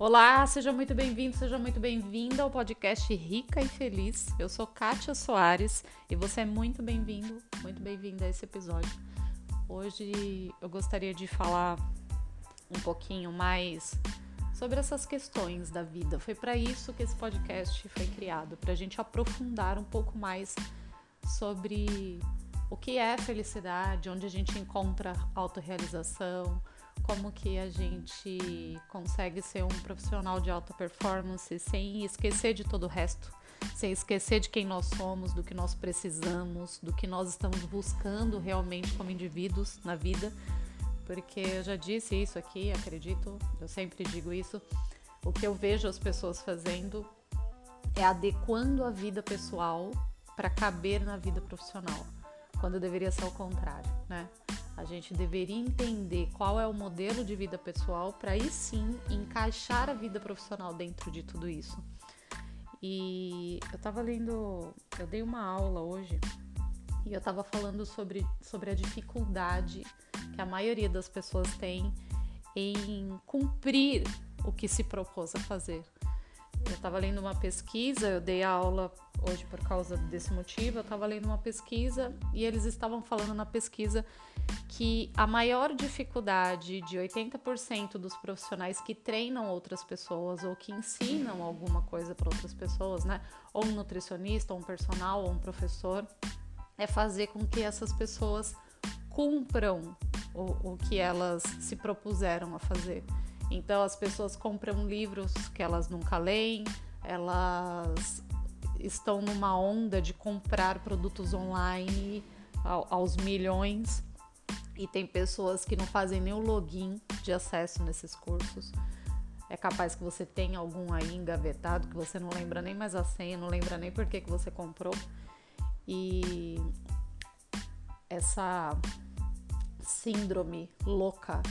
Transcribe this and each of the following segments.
Olá, seja muito bem-vindo, seja muito bem-vinda ao podcast Rica e Feliz. Eu sou Kátia Soares e você é muito bem-vindo, muito bem-vinda a esse episódio. Hoje eu gostaria de falar um pouquinho mais sobre essas questões da vida. Foi para isso que esse podcast foi criado, para a gente aprofundar um pouco mais sobre o que é felicidade, onde a gente encontra autorrealização, como que a gente consegue ser um profissional de alta performance sem esquecer de todo o resto, sem esquecer de quem nós somos, do que nós precisamos, do que nós estamos buscando realmente como indivíduos na vida. Porque eu já disse isso aqui, acredito, eu sempre digo isso. O que eu vejo as pessoas fazendo é adequando a vida pessoal para caber na vida profissional, quando deveria ser o contrário, né? A gente deveria entender qual é o modelo de vida pessoal para aí sim encaixar a vida profissional dentro de tudo isso. E eu tava lendo, eu dei uma aula hoje e eu tava falando sobre, sobre a dificuldade que a maioria das pessoas tem em cumprir o que se propôs a fazer. Eu estava lendo uma pesquisa, eu dei aula hoje por causa desse motivo, eu estava lendo uma pesquisa e eles estavam falando na pesquisa que a maior dificuldade de 80% dos profissionais que treinam outras pessoas ou que ensinam alguma coisa para outras pessoas, né? Ou um nutricionista, ou um personal, ou um professor, é fazer com que essas pessoas cumpram o, o que elas se propuseram a fazer. Então as pessoas compram livros que elas nunca leem, elas estão numa onda de comprar produtos online aos milhões e tem pessoas que não fazem nem o login de acesso nesses cursos. É capaz que você tenha algum aí engavetado que você não lembra nem mais a senha, não lembra nem por que, que você comprou. E essa síndrome louca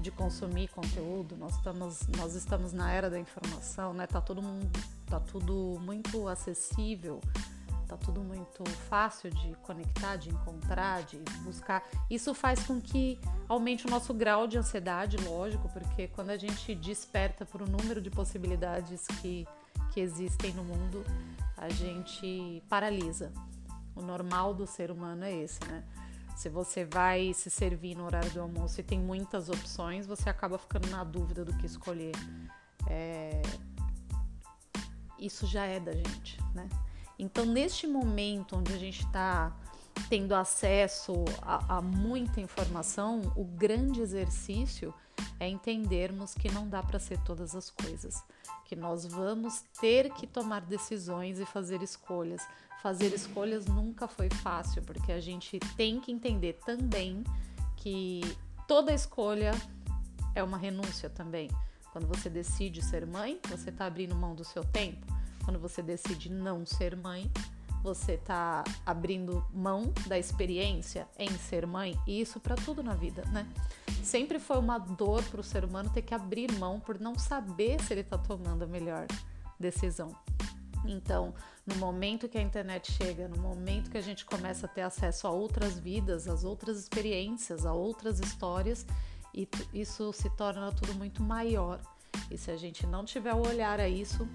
de consumir conteúdo, nós estamos, nós estamos na era da informação, né? Tá todo mundo, tá tudo muito acessível tá tudo muito fácil de conectar, de encontrar, de buscar. Isso faz com que aumente o nosso grau de ansiedade, lógico, porque quando a gente desperta por um número de possibilidades que, que existem no mundo, a gente paralisa. O normal do ser humano é esse, né? Se você vai se servir no horário do almoço e tem muitas opções, você acaba ficando na dúvida do que escolher. É... Isso já é da gente, né? Então, neste momento onde a gente está tendo acesso a, a, muita informação, o grande exercício é entendermos que não dá para ser todas as coisas, que nós vamos ter que tomar decisões e fazer escolhas. Fazer escolhas nunca foi fácil, porque a gente tem que entender também que toda escolha é uma renúncia também. Quando você decide ser mãe, você está abrindo mão do seu tempo quando você decide não ser mãe, você está abrindo mão da experiência em ser mãe, e isso para tudo na vida, né? Sempre foi uma dor para o ser humano ter que abrir mão por não saber se ele está tomando a melhor decisão. Então, no momento que a internet chega, no momento que a gente começa a ter acesso a outras vidas, às outras experiências, a outras histórias, isso se torna tudo muito maior. E se a gente não tiver o olhar a isso,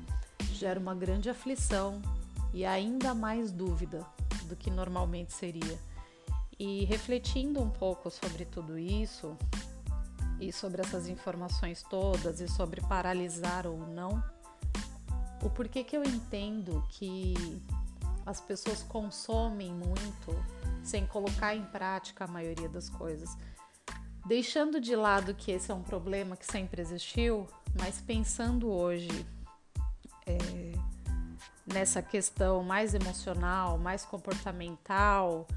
gera uma grande aflição e ainda mais dúvida do que normalmente seria. E refletindo um pouco sobre tudo isso e sobre essas informações todas e sobre paralisar ou não, o porquê que eu entendo que as pessoas consomem muito sem colocar em prática a maioria das coisas. Deixando de lado que esse é um problema que sempre existiu, mas pensando hoje é, nessa questão mais emocional, mais comportamental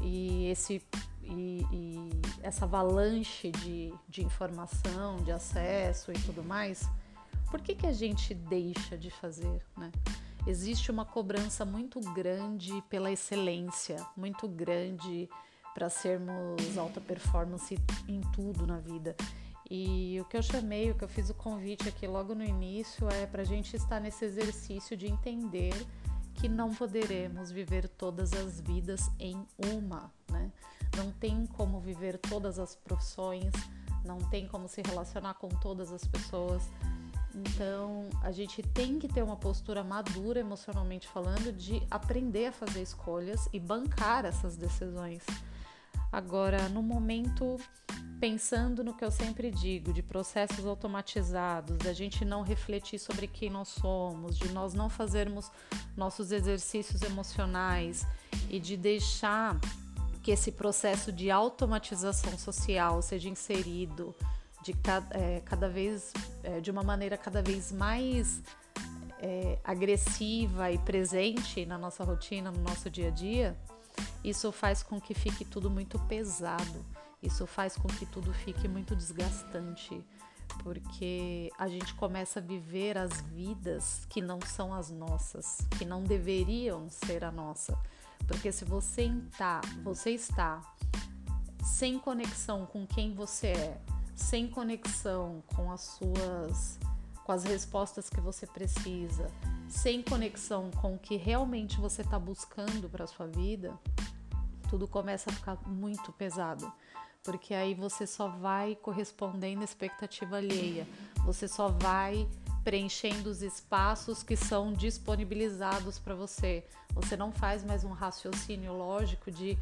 e esse e, e essa avalanche de, de informação, de acesso e tudo mais, por que, que a gente deixa de fazer, né? Existe uma cobrança muito grande pela excelência, muito grande para sermos alta performance em tudo na vida. E o que eu chamei, o que eu fiz o convite aqui logo no início é para a gente estar nesse exercício de entender que não poderemos viver todas as vidas em uma, né? Não tem como viver todas as profissões, não tem como se relacionar com todas as pessoas. Então, a gente tem que ter uma postura madura emocionalmente falando de aprender a fazer escolhas e bancar essas decisões. Agora, no momento, pensando no que eu sempre digo, de processos automatizados, da gente não refletir sobre quem nós somos, de nós não fazermos nossos exercícios emocionais e de deixar que esse processo de automatização social seja inserido de cada, é, cada vez é, de uma maneira cada vez mais é, agressiva e presente na nossa rotina, no nosso dia a dia, isso faz com que fique tudo muito pesado, isso faz com que tudo fique muito desgastante, porque a gente começa a viver as vidas que não são as nossas, que não deveriam ser a nossa. Porque se você está, você está sem conexão com quem você é, sem conexão com as suas com as respostas que você precisa, sem conexão com o que realmente você está buscando para sua vida, tudo começa a ficar muito pesado, porque aí você só vai correspondendo à expectativa alheia, você só vai preenchendo os espaços que são disponibilizados para você. Você não faz mais um raciocínio lógico de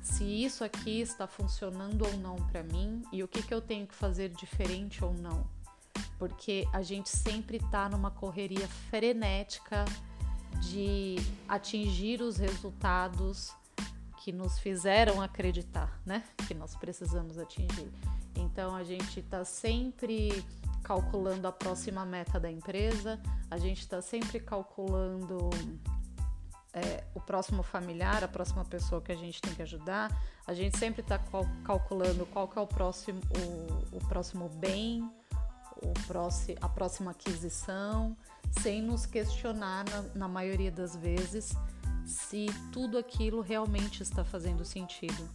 se isso aqui está funcionando ou não para mim e o que, que eu tenho que fazer diferente ou não. Porque a gente sempre está numa correria frenética de atingir os resultados que nos fizeram acreditar, né? Que nós precisamos atingir. Então a gente está sempre calculando a próxima meta da empresa, a gente está sempre calculando é, o próximo familiar, a próxima pessoa que a gente tem que ajudar. A gente sempre está calculando qual que é o próximo, o, o próximo bem, próximo, a próxima aquisição, sem nos questionar na, na maioria das vezes se tudo aquilo realmente está fazendo sentido.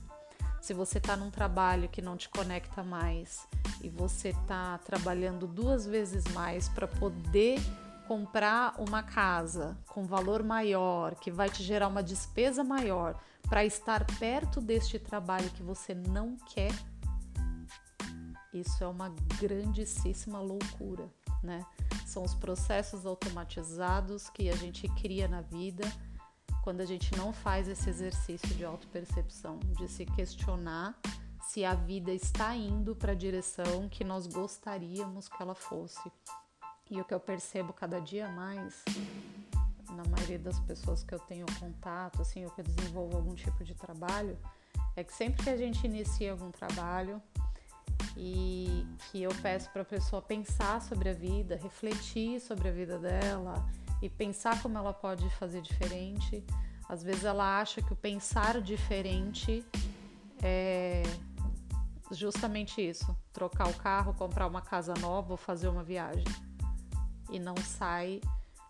Se você está num trabalho que não te conecta mais e você está trabalhando duas vezes mais para poder comprar uma casa com valor maior, que vai te gerar uma despesa maior, para estar perto deste trabalho que você não quer, isso é uma grandíssima loucura, né? São os processos automatizados que a gente cria na vida quando a gente não faz esse exercício de autopercepção, de se questionar se a vida está indo para a direção que nós gostaríamos que ela fosse. E o que eu percebo cada dia mais, na maioria das pessoas que eu tenho contato, assim, ou que eu desenvolvo algum tipo de trabalho, é que sempre que a gente inicia algum trabalho e que eu peço para a pessoa pensar sobre a vida, refletir sobre a vida dela e pensar como ela pode fazer diferente, às vezes ela acha que o pensar diferente é justamente isso: trocar o carro, comprar uma casa nova ou fazer uma viagem. E não sai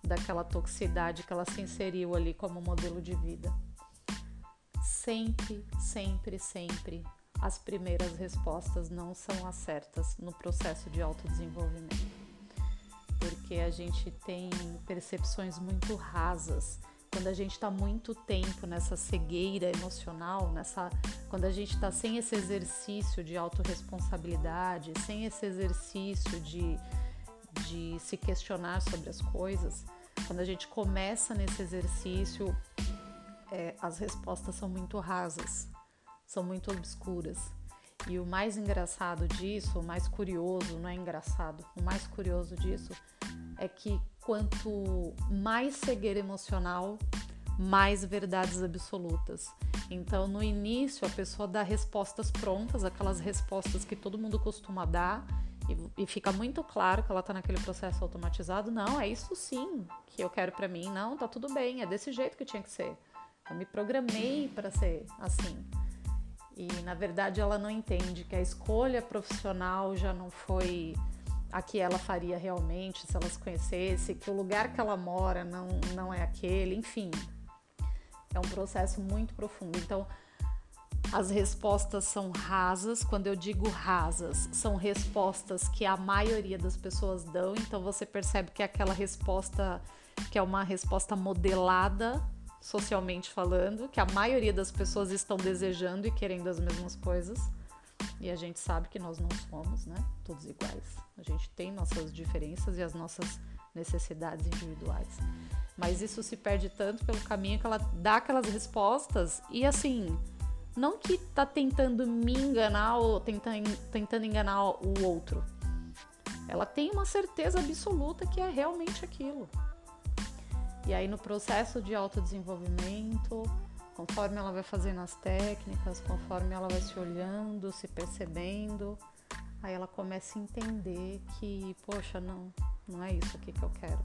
daquela toxicidade que ela se inseriu ali como modelo de vida. Sempre, sempre, sempre as primeiras respostas não são as certas no processo de autodesenvolvimento. Porque a gente tem percepções muito rasas quando a gente está muito tempo nessa cegueira emocional, nessa, quando a gente está sem esse exercício de autorresponsabilidade, sem esse exercício de de se questionar sobre as coisas, quando a gente começa nesse exercício, é, as respostas são muito rasas, são muito obscuras. E o mais engraçado disso, o mais curioso, não é engraçado, o mais curioso disso é que quanto mais cegueira emocional, mais verdades absolutas. Então, no início, a pessoa dá respostas prontas, aquelas respostas que todo mundo costuma dar, e, e fica muito claro que ela está naquele processo automatizado. Não, é isso sim que eu quero para mim. Não, tá tudo bem, é desse jeito que tinha que ser. Eu me programei para ser assim. E na verdade ela não entende que a escolha profissional já não foi a que ela faria realmente se ela se conhecesse, que o lugar que ela mora não, não é aquele, enfim. É um processo muito profundo. Então, as respostas são rasas. Quando eu digo rasas, são respostas que a maioria das pessoas dão, então você percebe que é aquela resposta que é uma resposta modelada socialmente falando, que a maioria das pessoas estão desejando e querendo as mesmas coisas. E a gente sabe que nós não somos, né? Todos iguais. A gente tem nossas diferenças e as nossas necessidades individuais. Mas isso se perde tanto pelo caminho que ela dá aquelas respostas e assim, não que tá tentando me enganar ou tentando, tentando enganar o outro. Ela tem uma certeza absoluta que é realmente aquilo. E aí no processo de autodesenvolvimento, conforme ela vai fazendo as técnicas, conforme ela vai se olhando, se percebendo, aí ela começa a entender que, poxa, não, não é isso aqui que eu quero.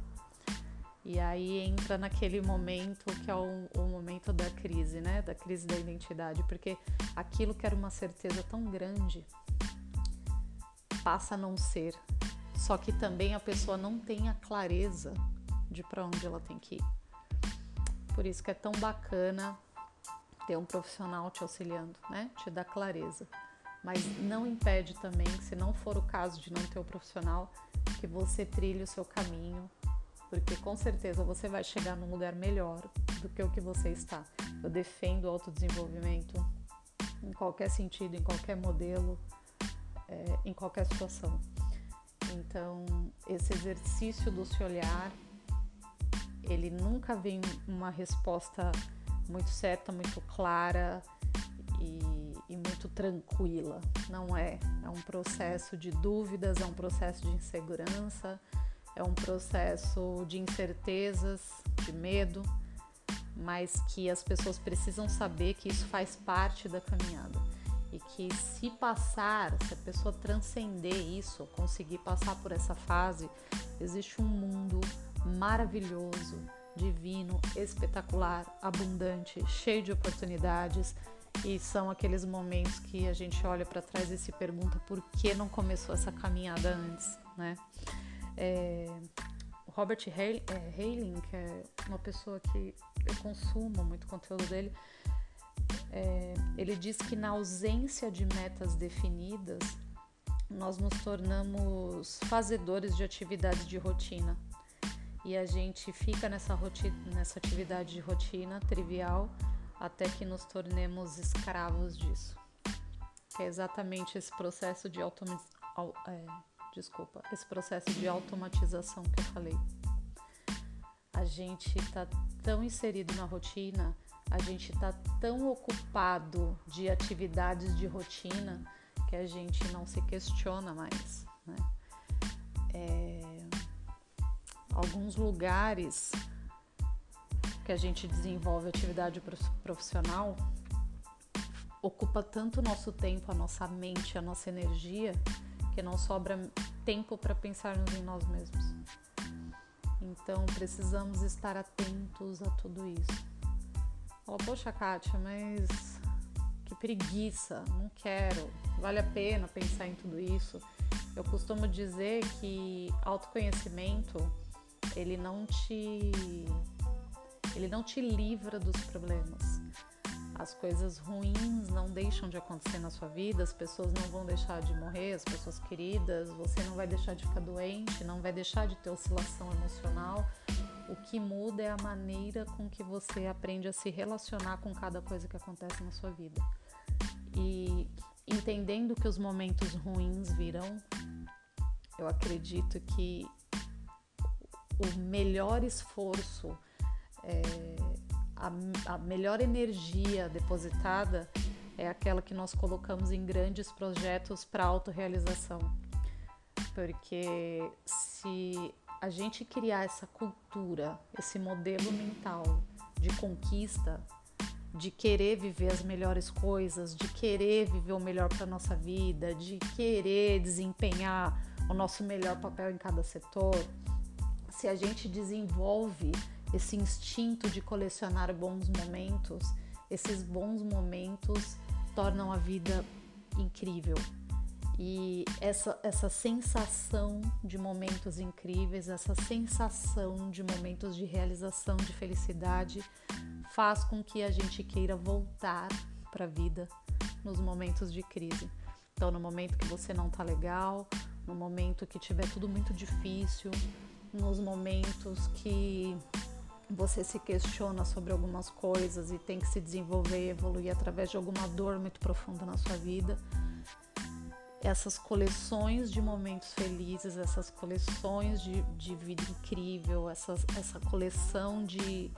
E aí entra naquele momento que é o, o, momento da crise, né? Da crise da identidade, porque aquilo que era uma certeza tão grande passa a não ser. Só que também a pessoa não tem a clareza de para onde ela tem que ir. Por isso que é tão bacana ter um profissional te auxiliando, né? Te dá clareza. Mas não impede também, se não for o caso de não ter o um profissional, que você trilhe o seu caminho, porque com certeza você vai chegar num lugar melhor do que o que você está. Eu defendo o autodesenvolvimento em qualquer sentido, em qualquer modelo, é, em qualquer situação. Então, esse exercício do se olhar ele nunca vem uma resposta muito certa, muito clara e, e, muito tranquila. Não é. É um processo de dúvidas, é um processo de insegurança, é um processo de incertezas, de medo, mas que as pessoas precisam saber que isso faz parte da caminhada e que se passar, se a pessoa transcender isso, conseguir passar por essa fase, existe um mundo maravilhoso, divino, espetacular, abundante, cheio de oportunidades. E são aqueles momentos que a gente olha para trás e se pergunta por que não começou essa caminhada antes, né? É, Robert Hailing, que é uma pessoa que eu consumo muito conteúdo dele, é, ele diz que na ausência de metas definidas, nós nos tornamos fazedores de atividades de rotina e a gente fica nessa, nessa atividade de rotina trivial até que nos tornemos escravos disso. É exatamente esse processo de automatização. É, desculpa, esse processo de automatização que eu falei. A gente está tão inserido na rotina, a gente está tão ocupado de atividades de rotina que a gente não se questiona mais. Né? É, alguns lugares que a gente desenvolve atividade profissional ocupa tanto o nosso tempo, a nossa mente, a nossa energia, que não sobra tempo para pensarmos em nós mesmos. Então precisamos estar atentos a tudo isso. Fala, poxa, Kátia, mas que preguiça, não quero, vale a pena pensar em tudo isso. Eu costumo dizer que autoconhecimento ele não te ele não te livra dos problemas. As coisas ruins não deixam de acontecer na sua vida, as pessoas não vão deixar de morrer, as pessoas queridas, você não vai deixar de ficar doente, não vai deixar de ter oscilação emocional. O que muda é a maneira com que você aprende a se relacionar com cada coisa que acontece na sua vida. E entendendo que os momentos ruins virão, eu acredito que o melhor esforço, é, a, a melhor energia depositada é aquela que nós colocamos em grandes projetos para autorrealização. Porque se a gente criar essa cultura, esse modelo mental de conquista, de querer viver as melhores coisas, de querer viver o melhor para nossa vida, de querer desempenhar o nosso melhor papel em cada setor, se a gente desenvolve esse instinto de colecionar bons momentos, esses bons momentos tornam a vida incrível. E essa, essa sensação de momentos incríveis, essa sensação de momentos de realização, de felicidade, faz com que a gente queira voltar para a vida nos momentos de crise. Então, no momento que você não tá legal, no momento que tiver tudo muito difícil, nos momentos que você se questiona sobre algumas coisas e tem que se desenvolver evoluir através de alguma dor muito profunda na sua vida. essas coleções de momentos felizes, essas coleções de, de vida incrível, essas, essa coleção de,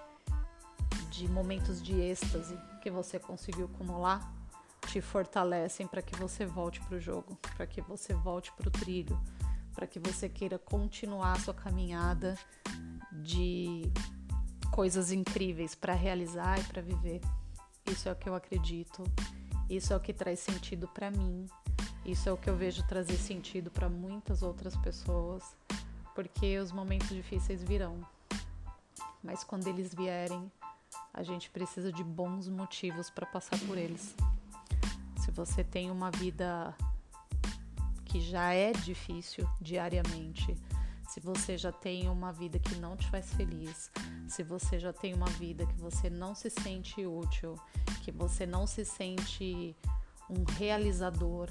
de momentos de êxtase que você conseguiu acumular te fortalecem para que você volte para o jogo, para que você volte para o trilho, para que você queira continuar a sua caminhada de coisas incríveis para realizar e para viver. Isso é o que eu acredito, isso é o que traz sentido para mim, isso é o que eu vejo trazer sentido para muitas outras pessoas, porque os momentos difíceis virão. Mas quando eles vierem, a gente precisa de bons motivos para passar por eles. Se você tem uma vida que já é difícil diariamente, se você já tem uma vida que não te faz feliz, se você já tem uma vida que você não se sente útil, que você não se sente um realizador,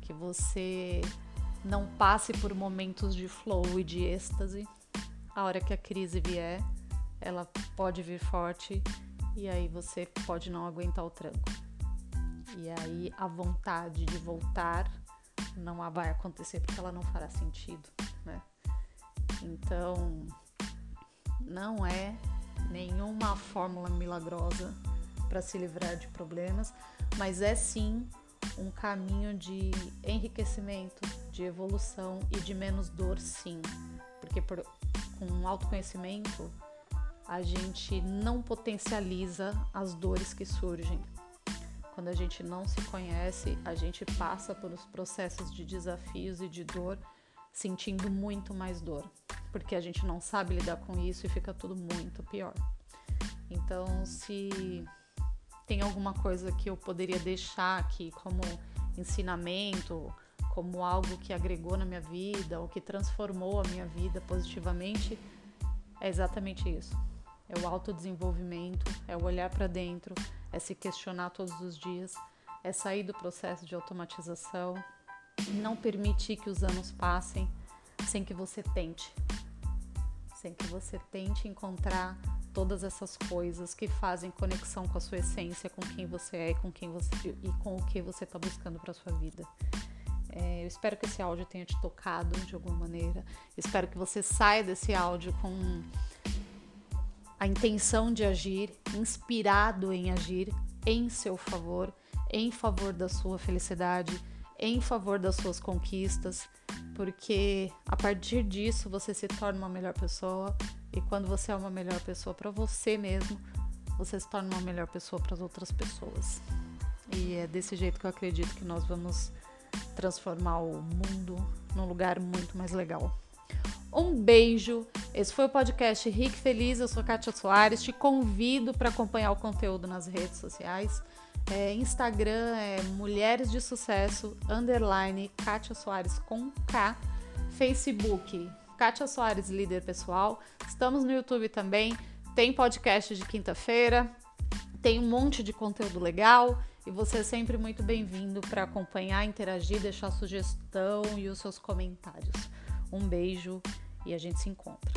que você não passe por momentos de flow e de êxtase. A hora que a crise vier, ela pode vir forte e aí você pode não aguentar o tranco. E aí a vontade de voltar não vai acontecer porque ela não fará sentido, né? Então, não é nenhuma fórmula milagrosa para se livrar de problemas, mas é sim um caminho de enriquecimento, de evolução e de menos dor, sim. Porque por, com autoconhecimento a gente não potencializa as dores que surgem. Quando a gente não se conhece, a gente passa pelos processos de desafios e de dor sentindo muito mais dor, porque a gente não sabe lidar com isso e fica tudo muito pior. Então, se tem alguma coisa que eu poderia deixar aqui como ensinamento, como algo que agregou na minha vida ou que transformou a minha vida positivamente, é exatamente isso. É o autodesenvolvimento, é o olhar para dentro, é se questionar todos os dias, é sair do processo de automatização, não permitir que os anos passem sem que você tente, sem que você tente encontrar todas essas coisas que fazem conexão com a sua essência, com quem você é com, quem você, e com o que você está buscando para sua vida. É, eu espero que esse áudio tenha te tocado de alguma maneira. Espero que você saia desse áudio com a intenção de agir, inspirado em agir em seu favor, em favor da sua felicidade, em favor das suas conquistas, porque a partir disso você se torna uma melhor pessoa, e quando você é uma melhor pessoa para você mesmo, você se torna uma melhor pessoa para as outras pessoas. E é desse jeito que eu acredito que nós vamos transformar o mundo num lugar muito mais legal. Um beijo. Esse foi o podcast Rique Feliz. Eu sou Kátia Soares. Te convido para acompanhar o conteúdo nas redes sociais. É, Instagram é Mulheres de Sucesso, underline Kátia Soares com K. Facebook Kátia Soares, líder pessoal. Estamos no YouTube também. Tem podcast de quinta-feira. Tem um monte de conteúdo legal. E você é sempre muito bem-vindo para acompanhar, interagir, deixar sugestão e os seus comentários. Um beijo e a gente se encontra.